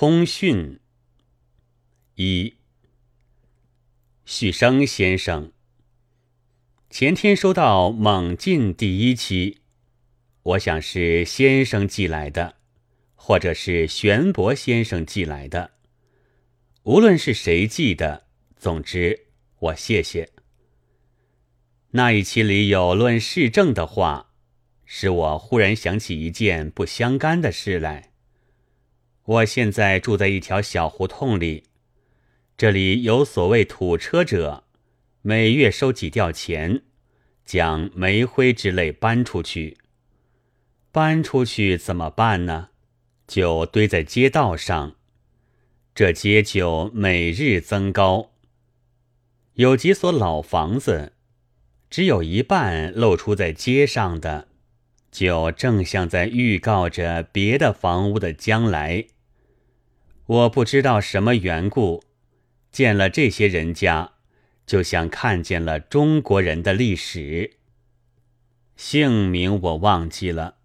通讯一，许生先生，前天收到《猛进》第一期，我想是先生寄来的，或者是玄伯先生寄来的。无论是谁寄的，总之我谢谢。那一期里有论市政的话，使我忽然想起一件不相干的事来。我现在住在一条小胡同里，这里有所谓土车者，每月收几吊钱，将煤灰之类搬出去。搬出去怎么办呢？就堆在街道上，这街就每日增高。有几所老房子，只有一半露出在街上的，就正像在预告着别的房屋的将来。我不知道什么缘故，见了这些人家，就像看见了中国人的历史。姓名我忘记了，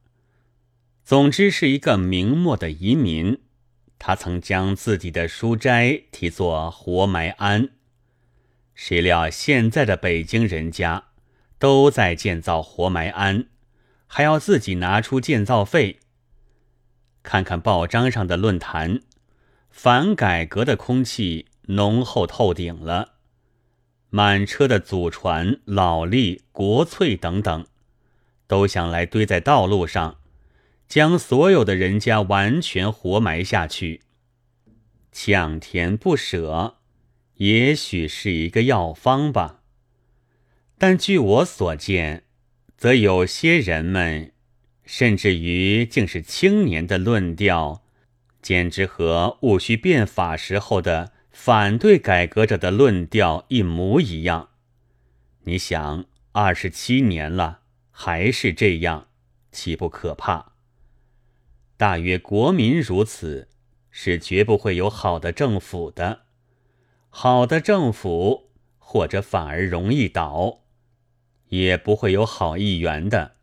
总之是一个明末的移民，他曾将自己的书斋题作活埋庵。谁料现在的北京人家都在建造活埋庵，还要自己拿出建造费。看看报章上的论坛。反改革的空气浓厚透顶了，满车的祖传、老历、国粹等等，都想来堆在道路上，将所有的人家完全活埋下去。抢田不舍，也许是一个药方吧。但据我所见，则有些人们，甚至于竟是青年的论调。简直和戊戌变法时候的反对改革者的论调一模一样。你想，二十七年了，还是这样，岂不可怕？大约国民如此，是绝不会有好的政府的。好的政府，或者反而容易倒，也不会有好议员的。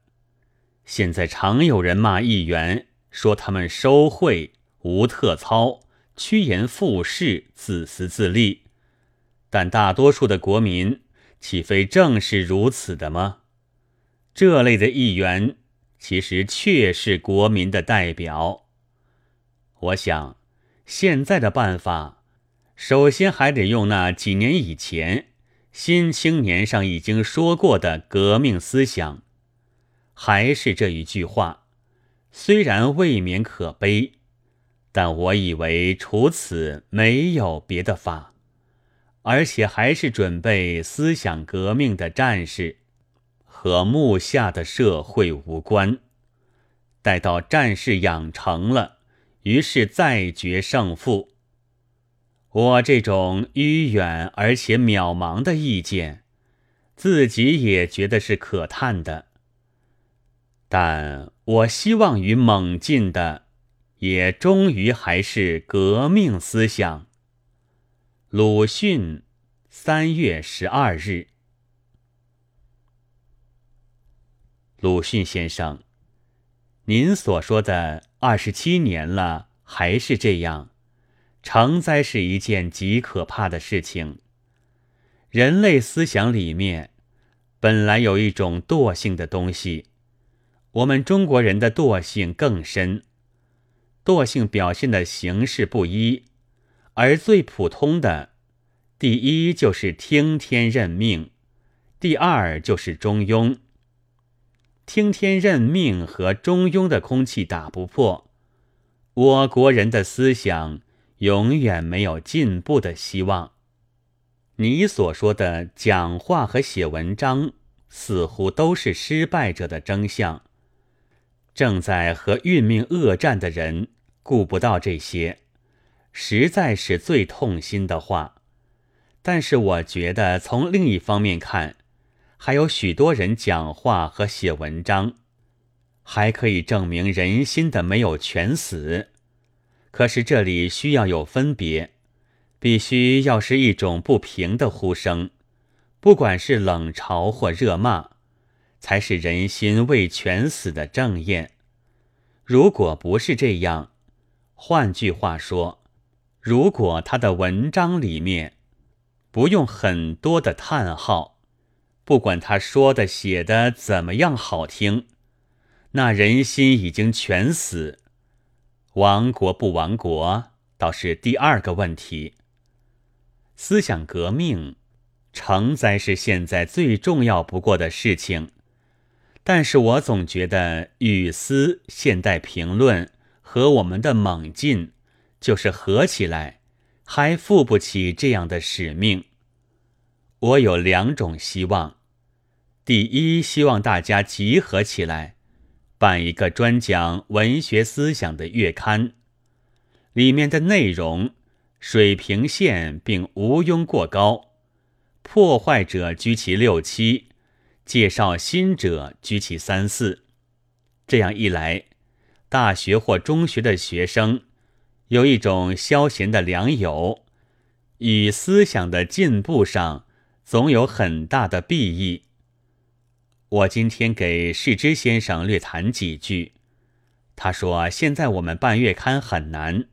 现在常有人骂议员，说他们收贿。无特操，趋炎附势，自私自利，但大多数的国民岂非正是如此的吗？这类的议员其实确是国民的代表。我想，现在的办法，首先还得用那几年以前《新青年》上已经说过的革命思想，还是这一句话，虽然未免可悲。但我以为除此没有别的法，而且还是准备思想革命的战士，和目下的社会无关。待到战士养成了，于是再决胜负。我这种迂远而且渺茫的意见，自己也觉得是可叹的。但我希望与猛进的。也终于还是革命思想。鲁迅，三月十二日。鲁迅先生，您所说的二十七年了还是这样，成灾是一件极可怕的事情。人类思想里面本来有一种惰性的东西，我们中国人的惰性更深。惰性表现的形式不一，而最普通的，第一就是听天任命，第二就是中庸。听天任命和中庸的空气打不破，我国人的思想永远没有进步的希望。你所说的讲话和写文章，似乎都是失败者的征象。正在和运命恶战的人顾不到这些，实在是最痛心的话。但是我觉得从另一方面看，还有许多人讲话和写文章，还可以证明人心的没有全死。可是这里需要有分别，必须要是一种不平的呼声，不管是冷嘲或热骂，才是人心未全死的正验。如果不是这样，换句话说，如果他的文章里面不用很多的叹号，不管他说的写的怎么样好听，那人心已经全死。亡国不亡国，倒是第二个问题。思想革命，承载是现在最重要不过的事情。但是我总觉得《语丝》《现代评论》和我们的《猛进》。就是合起来，还负不起这样的使命。我有两种希望：第一，希望大家集合起来，办一个专讲文学思想的月刊，里面的内容水平线并无庸过高，破坏者居其六七，介绍新者居其三四。这样一来，大学或中学的学生。有一种消闲的良友，与思想的进步上总有很大的裨益。我今天给世之先生略谈几句，他说：“现在我们办月刊很难，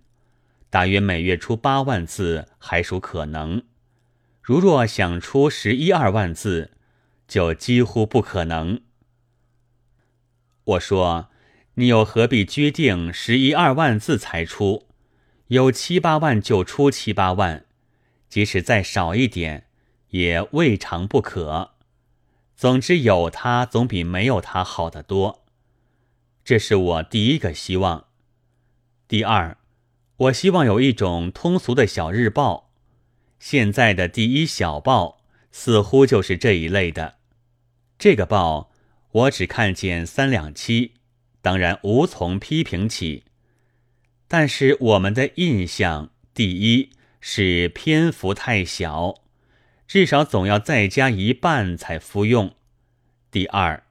大约每月出八万字还属可能，如若想出十一二万字，就几乎不可能。”我说：“你又何必拘定十一二万字才出？”有七八万就出七八万，即使再少一点，也未尝不可。总之有它总比没有它好得多。这是我第一个希望。第二，我希望有一种通俗的小日报。现在的第一小报似乎就是这一类的。这个报我只看见三两期，当然无从批评起。但是我们的印象，第一是篇幅太小，至少总要再加一半才服用；第二，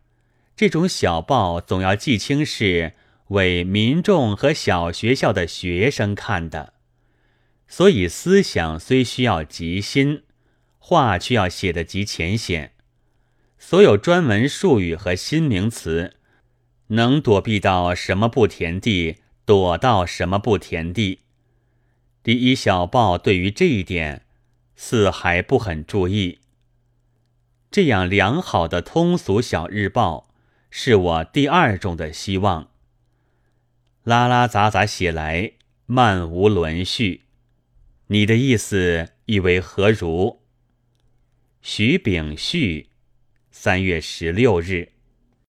这种小报总要记清是为民众和小学校的学生看的，所以思想虽需要极新，话却要写得极浅显，所有专门术语和新名词，能躲避到什么不田地。躲到什么不田地？第一小报对于这一点似还不很注意。这样良好的通俗小日报，是我第二种的希望。拉拉杂杂写来，漫无伦序。你的意思意为何如？徐秉旭，三月十六日。